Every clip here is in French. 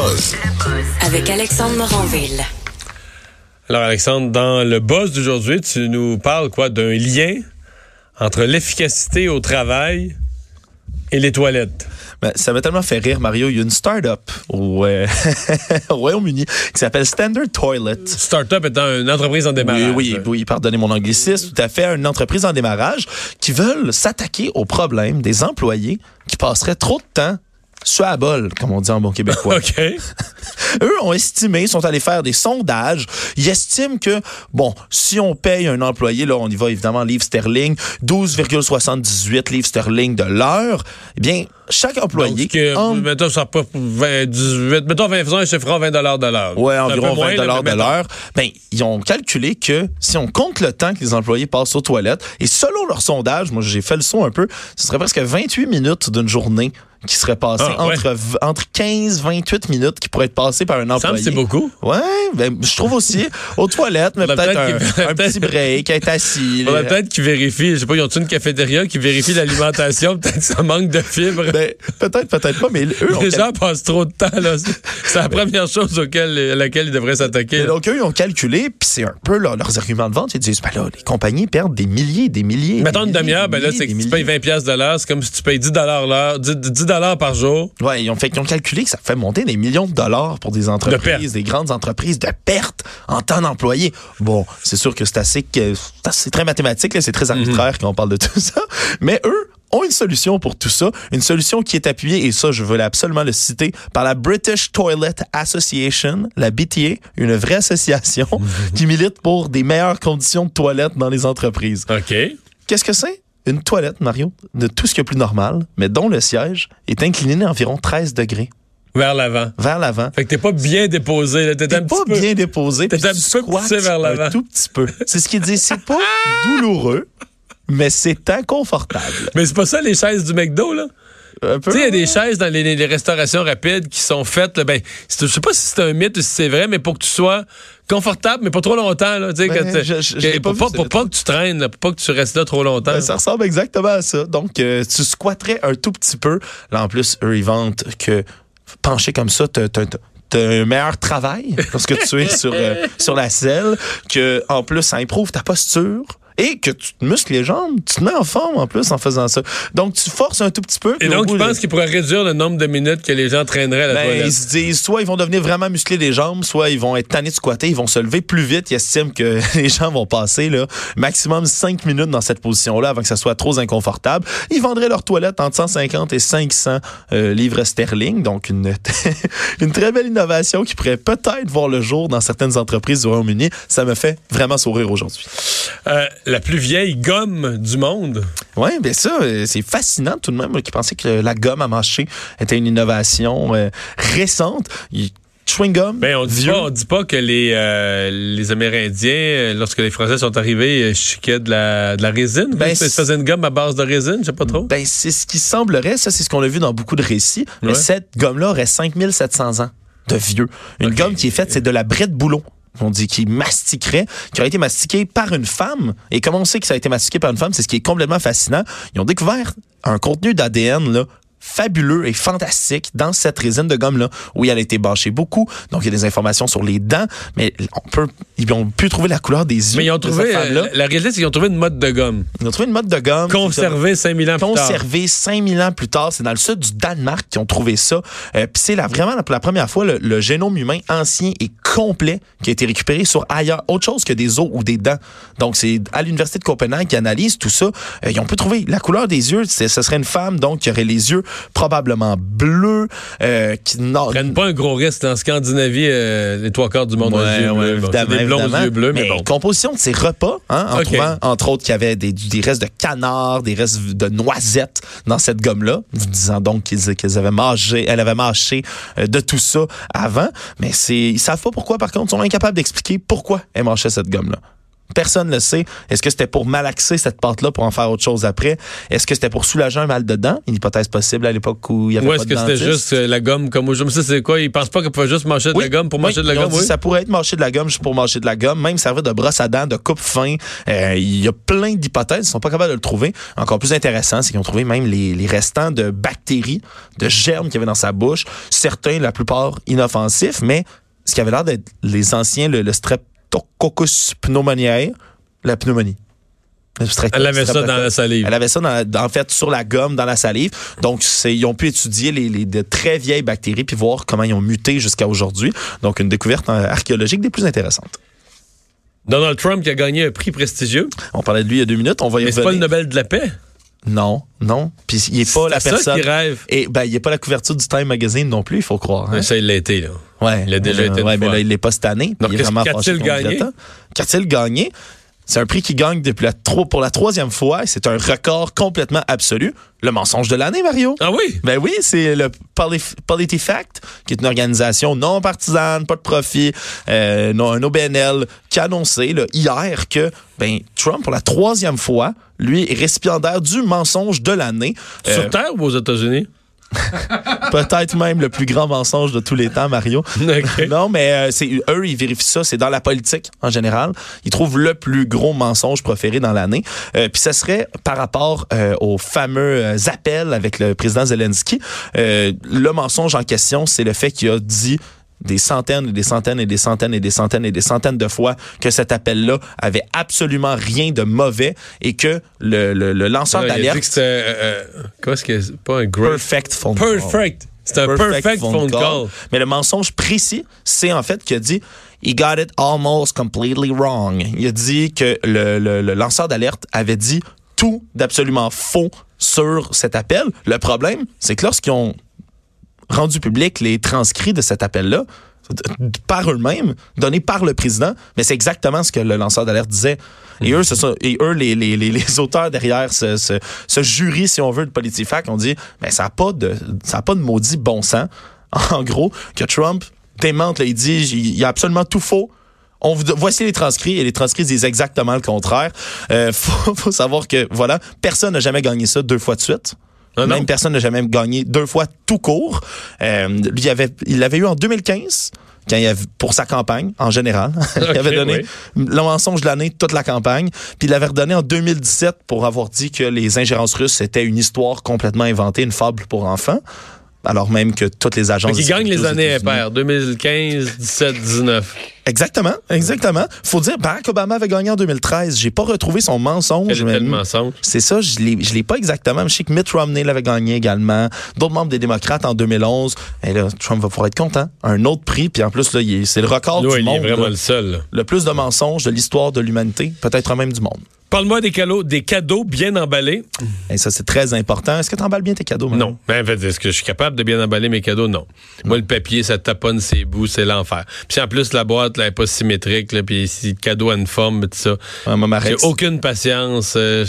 Buzz Avec Alexandre Moranville. Alors Alexandre, dans le buzz d'aujourd'hui, tu nous parles quoi d'un lien entre l'efficacité au travail et les toilettes. Ben, ça m'a tellement fait rire, Mario. Il y a une start-up au, euh, au Royaume-Uni qui s'appelle Standard Toilet. Start-up étant une entreprise en démarrage. Oui, oui, oui, pardonnez mon anglicisme. Tout à fait, une entreprise en démarrage qui veulent s'attaquer au problème des employés qui passeraient trop de temps sur à bol, comme on dit en bon québécois. OK. Eux ont estimé, sont allés faire des sondages. Ils estiment que, bon, si on paye un employé, là, on y va évidemment livre sterling, 12,78 livres sterling de l'heure, eh bien, chaque employé. Donc, que, en- mettons, ça pas 20, 18, mettons, 20, faisons un chiffre 20 de l'heure. Un environ peu moins, 20 là, dollars de l'heure. Ben, ils ont calculé que si on compte le temps que les employés passent aux toilettes, et selon leur sondage, moi j'ai fait le son un peu, ce serait presque 28 minutes d'une journée qui serait passée Ah, ouais. entre, v- entre 15 28 minutes qui pourraient être passées par un employé. c'est beaucoup. Ouais, ben, je trouve aussi aux toilettes, mais peut-être peut-être un, petit break, être assis. Peut-être qu'ils vérifient, je sais pas, ils ont une cafétéria qui vérifie l'alimentation, peut-être que ça manque de fibres. Ben, peut-être, peut-être pas, mais eux les cal- gens passent trop de temps, là. C'est- la première chose auquel, à laquelle ils devraient s'attaquer. Donc, eux, ils ont calculé, puis c'est un peu là, leurs arguments de vente. Ils disent, ben là, les compagnies perdent des milliers, des milliers. Mettons une demi-heure, ben là, c'est que tu payes milliers. 20 pièces de l'heure, c'est comme si tu payes 10 l'heure, 10, 10 par jour. Ouais, ils ont fait ont calculé que ça fait monter des millions de dollars pour des entreprises, des grandes entreprises de pertes en temps d'employés. Bon, c'est sûr que c'est assez, c'est très mathématique, c'est très arbitraire quand on parle de tout ça. Mais eux ont une solution pour tout ça, une solution qui est appuyée, et ça, je veux absolument le citer, par la British Toilet Association, la BTA, une vraie association qui milite pour des meilleures conditions de toilette dans les entreprises. OK. Qu'est-ce que c'est? Une toilette, Mario, de tout ce qui est plus normal, mais dont le siège est incliné d'environ 13 degrés Vers l'avant. vers l'avant. Fait que t'es pas bien déposé. T'es pas petit peu. bien déposé. T'es un petit peu poussé vers l'avant. Un tout petit peu. C'est ce qu'il dit. C'est pas douloureux, mais c'est inconfortable. Mais c'est pas ça les chaises du McDo, là? Un peu. Tu sais, il y a des chaises dans les, les restaurations rapides qui sont faites, ben, je sais pas si c'est un mythe ou si c'est vrai, mais pour que tu sois confortable, mais pas trop longtemps, là. Ben, que je- je- que- pour, pas, pour que tu traînes, là, pour pas que tu restes là trop longtemps. Ben, ça ressemble exactement à ça. Donc, euh, tu squatterais un tout petit peu. Là, en plus, eux, ils vantent que pencher comme ça, t'as un meilleur travail lorsque tu es sur, euh, sur la selle, que en plus, ça improuve ta posture. Et que tu te muscles les jambes, tu te mets en forme en plus en faisant ça. Donc, tu forces un tout petit peu. Et donc, bout je de- pense qu'ils pourraient réduire le nombre de minutes que les gens traîneraient à la Ben, toilette? ils se disent, soit ils vont devenir vraiment musclés les jambes, soit ils vont être tannés de squatter, ils vont se lever plus vite. Ils estiment que les gens vont passer là, maximum 5 minutes dans cette position-là avant que ça soit trop inconfortable. Ils vendraient leur toilette entre 150 et 500 euh, livres sterling. Donc, une, une très belle innovation qui pourrait peut-être voir le jour dans certaines entreprises du Royaume-Uni. Ça me fait vraiment sourire aujourd'hui. Euh, la plus vieille gomme du monde. Oui, bien ça, euh, c'est fascinant tout de même, qui pensait que la gomme à mâcher était une innovation euh, récente. Il- Chewing gum, Ben, on dit vieux. pas, on dit pas que les, euh, les Amérindiens, lorsque les Français sont arrivés, chiquaient de la, de la résine. Ben, c'est- faisait une gomme à base de résine, je sais pas trop. Ben, c'est ce qui semblerait, ça, c'est ce qu'on a vu dans beaucoup de récits. Mais cette gomme-là aurait 5700 ans de vieux. Une gomme qui est faite, c'est de la brette boulon. On dit qui mastiquerait, qui aurait été mastiquée par une femme. Et comment on sait que ça a été mastiqué par une femme? C'est ce qui est complètement fascinant. Ils ont découvert un contenu d'ADN, là, fabuleux et fantastique dans cette résine de gomme-là. Oui, elle a été bâchée beaucoup. Donc, il y a des informations sur les dents, mais on peut, ils ont pu trouver la couleur des yeux Mais ils ont trouvé, euh, la réalité, c'est qu'ils ont trouvé une mode de gomme. Ils ont trouvé une mode de gomme. Conservée 5000 ans plus tard. conservé 5000 ans plus tard. C'est dans le sud du Danemark qu'ils ont trouvé ça. Euh, Puis c'est vraiment pour la première fois le, le génome humain ancien et complet qui a été récupéré sur ailleurs, autre chose que des os ou des dents. Donc c'est à l'université de Copenhague qui analyse tout ça. Euh, ils ont pu trouver la couleur des yeux. C'est- Ce serait une femme donc qui aurait les yeux probablement bleu. Euh, qui n'a- Prennent pas un gros risque. En Scandinavie, euh, les trois quarts du monde ont Ouais, les yeux ouais, bleus. Bon, des blonds yeux bleus, mais, bon. composition de ces repas, hein, en trouvant, entre autres, qu'il y avait des, des restes de canard, des restes de noisettes dans cette gomme-là, vous disant donc qu'ils qu'ils avaient mangé, elle avait mâché euh, de tout ça avant. Mais c'est, ils savent pas pourquoi, par contre, ils sont incapables d'expliquer pourquoi elle mâchait cette gomme-là. Personne ne le sait. Est-ce que c'était pour malaxer cette pâte-là pour en faire autre chose après? Est-ce que c'était pour soulager un mal de dents? Une hypothèse possible à l'époque où il y avait Ou pas est-ce que c'était juste euh, la gomme comme aujourd'hui? Ça, c'est quoi? Ils pensent pas qu'on peut juste manger de Oui, la gomme pour oui, manger de la gomme? dit Oui. Ça pourrait être mâcher de la gomme juste pour manger de la gomme, même servir de brosse à dents, de coupe-fin. Euh, Il y a plein d'hypothèses. Ils sont pas capables de le trouver. Encore plus intéressant, c'est qu'ils ont trouvé même les, les restants de bactéries, de germes qu'il y avait dans sa bouche. Certains, la plupart, inoffensifs, mais ce qui avait l'air d'être les anciens, le, le Streptococcus pneumoniae, la pneumonie. Elle avait ça dans la salive. Elle avait ça, dans en fait, sur la gomme, dans la salive. Donc, ils ont pu étudier les, les- de très vieilles bactéries puis voir comment ils ont muté jusqu'à aujourd'hui. Donc, une découverte euh, archéologique des plus intéressantes. Donald Trump qui a gagné un prix prestigieux. On parlait de lui il y a deux minutes. On va y Mais c'est pas le. Nobel de la paix? Non, non. Puis, il est pas la personne. ça qui rêve. Et ben, il est pas la couverture du Time Magazine non plus, il faut croire. hein. Mais Ça, il l'a été, là. Ouais. Il a déjà Euh, été une ouais, mais fois. là, il l'est pas cette année. Donc, il est vraiment qu'a-t-il gagné? Qu'a-t-il gagné? C'est un prix qui gagne depuis la tro- pour la troisième fois. et C'est un record complètement absolu. Le mensonge de l'année, Mario. Ah oui? Ben oui, c'est le PolitiFact, qui est une organisation non partisane, pas de profit, euh, non, un OBNL, qui a annoncé là, hier que ben, Trump, pour la troisième fois, lui, est récipiendaire du mensonge de l'année. Euh, Sur Terre ou aux États-Unis? Peut-être même le plus grand mensonge de tous les temps, Mario. Non, mais euh, c'est eux, ils vérifient ça. C'est dans la politique en général. Ils trouvent le plus gros mensonge proféré dans l'année. Euh, Puis ça serait par rapport euh, aux fameux euh, appels avec le président Zelensky. Le mensonge en question, c'est le fait qu'il a dit des centaines et des centaines et des centaines et des centaines et des centaines de fois que cet appel-là avait absolument rien de mauvais et que le, le, le lanceur il a dit d'alerte que c'était. euh, euh, est-ce que c'est pas un great? perfect phone call. Perfect. C'est un perfect, phone call. Mais le mensonge précis, c'est en fait qu'il a dit He got it almost completely wrong. Il a dit que le, le- le lanceur d'alerte avait dit tout d'absolument faux sur cet appel. Le problème, c'est que lorsqu'ils ont rendu public les transcrits de cet appel-là, par eux-mêmes, donnés par le président, mais c'est exactement ce que le lanceur d'alerte disait. Et eux, ce sont, et eux les, les, les, les auteurs derrière ce, ce, ce jury, si on veut, de PolitiFact, ont dit, mais ça n'a pas de, ça a pas de maudit bon sens. En gros, que Trump démente, là, il dit, il y a absolument tout faux. On vous, voici les transcrits et les transcrits disent exactement le contraire. Euh, faut, faut savoir que voilà, personne n'a jamais gagné ça deux fois de suite. Non? Même personne n'a jamais gagné deux fois tout court. Euh, lui, il avait, il l'avait eu en 2015. Quand il avait, pour sa campagne, en général. il avait donné oui. le mensonge de l'année, toute la campagne. Puis il l'avait redonné en 2017 pour avoir dit que les ingérences russes étaient une histoire complètement inventée, une fable pour enfants. Alors même que toutes les agences... Qui gagne de les années impaires. 2015, 17, 19. Exactement, exactement. Faut dire, Barack Obama avait gagné en 2013. J'ai pas retrouvé son mensonge. Mais- mensonge? C'est ça, je l'ai, je l'ai pas exactement. Je sais que Mitt Romney l'avait gagné également. D'autres membres des démocrates en 2011. Et là, Trump va pouvoir être content. Un autre prix. Puis en plus, là, c'est le record Là, du il est vraiment là. le seul. Le plus de mensonges de l'histoire de l'humanité. Peut-être même du monde. Parle-moi des cadeaux, des cadeaux bien emballés. Et ça, c'est très important. Est-ce que tu emballes bien tes cadeaux? Non. Ben, en fait, est-ce que je suis capable de bien emballer mes cadeaux? Non. Moi, le papier, ça taponne ses bouts, c'est l'enfer. Puis en plus, la boîte, elle est pas symétrique, là, puis si le cadeau a une forme, tout ça. Ouais, moi, J'ai aucune patience. euh,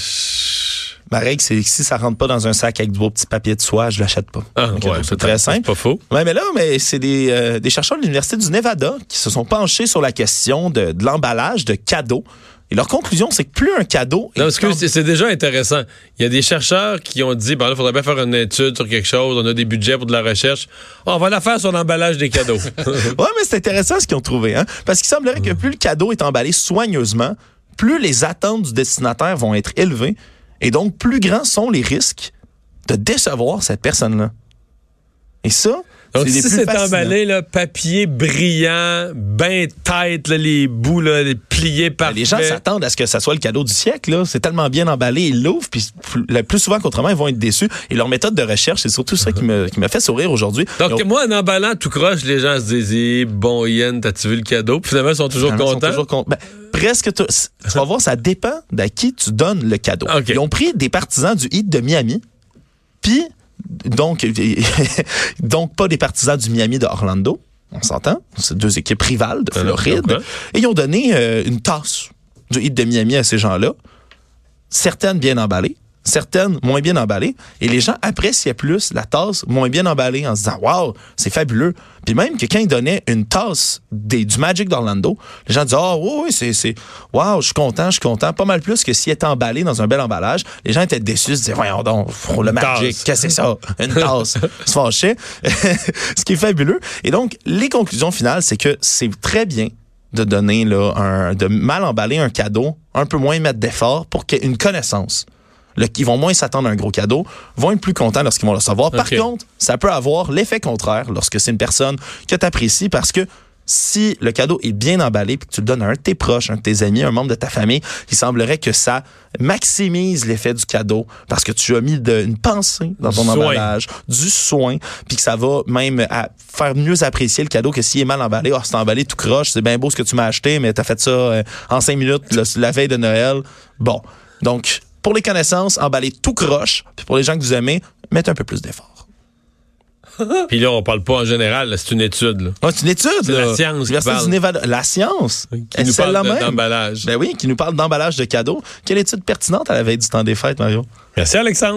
ma règle, c'est que si ça rentre pas dans un sac avec du beau petit papier de soie, je l'achète pas. Ah, ouais, c'est très simple. pas faux. Ouais, mais là, mais c'est des, euh, des chercheurs de l'Université du Nevada qui se sont penchés sur la question de, de l'emballage de cadeaux. Et leur conclusion, c'est que plus un cadeau Non, excuse, c'est- déjà intéressant. Il y a des chercheurs qui ont dit, bon, là, il faudrait bien faire une étude sur quelque chose, on a des budgets pour de la recherche. on va la faire sur l'emballage des cadeaux. Ouais, mais c'est intéressant ce qu'ils ont trouvé, hein? Parce qu'il semblerait que plus le cadeau est emballé soigneusement, plus les attentes du destinataire vont être élevées, et donc plus grands sont les risques de décevoir cette personne-là. Et ça, Donc, des si c'est emballé, là, papier brillant, ben tête, là, les bouts, là, les pliés parfaits. Les gens s'attendent à ce que ça soit le cadeau du siècle. là. C'est tellement bien emballé, ils l'ouvrent, puis le plus souvent qu'autrement, ils vont être déçus. Et leur méthode de recherche, c'est surtout ça qui me, qui me fait sourire aujourd'hui. Donc, moi, en emballant tout croche, les gens se disent, Eh, bon, Yann, t'as-tu vu le cadeau? Puis finalement, ils sont toujours Finalement, ils sont contents. toujours con- ben, presque tout. Tu vas voir, ça dépend d'à qui tu donnes le cadeau. OK. Ils ont pris des partisans du Heat de Miami, puis donc, donc pas des partisans du Miami de Orlando. On s'entend? C'est deux équipes rivales de Alors, Floride. Et ils ont donné euh, une tasse du hit de Miami à ces gens-là. Certaines bien emballées, certaines moins bien emballées. Et les gens appréciaient plus la tasse moins bien emballée en se disant Waouh, c'est fabuleux. Puis même que quand ils donnaient une tasse des, du Magic d'Orlando, les gens disaient Oh, oui, oui, c'est, c'est, waouh, je suis content, je suis content. Pas mal plus que s'il était emballé dans un bel emballage. Les gens étaient déçus, se disaient Voyons donc, oh, le Magic, qu'est-ce que c'est ça? Une tasse. Se fâchaient. Ce qui est fabuleux. Et donc, les conclusions finales, c'est que c'est très bien de donner là, un, de mal emballer un cadeau, un peu moins mettre d'effort pour qu'il y ait une connaissance. Le, ils vont moins s'attendre à un gros cadeau, vont être plus contents lorsqu'ils vont le recevoir. Par contre, ça peut avoir l'effet contraire lorsque c'est une personne que tu apprécies parce que si le cadeau est bien emballé puis que tu le donnes à un de tes proches, un de tes amis, un membre de ta famille, il semblerait que ça maximise l'effet du cadeau parce que tu as mis de, une pensée dans ton Du soin. emballage, du soin, puis que ça va même à faire mieux apprécier le cadeau que s'il est mal emballé. Oh, c'est emballé tout croche, c'est bien beau ce que tu m'as acheté, mais t'as fait ça euh, en cinq minutes le- la veille de Noël. Bon, donc pour les connaissances, emballé tout croche, puis pour les gens que vous aimez, mettez un peu plus d'effort. Puis là, on parle pas en général, c'est une étude. Là. Ouais, c'est une étude, C'est là. la science qui parle. La science. Qui nous parle de- d'emballage. Ben oui, qui nous parle d'emballage de cadeaux. Quelle étude pertinente à la veille du temps des fêtes, Mario? Merci, Alexandre.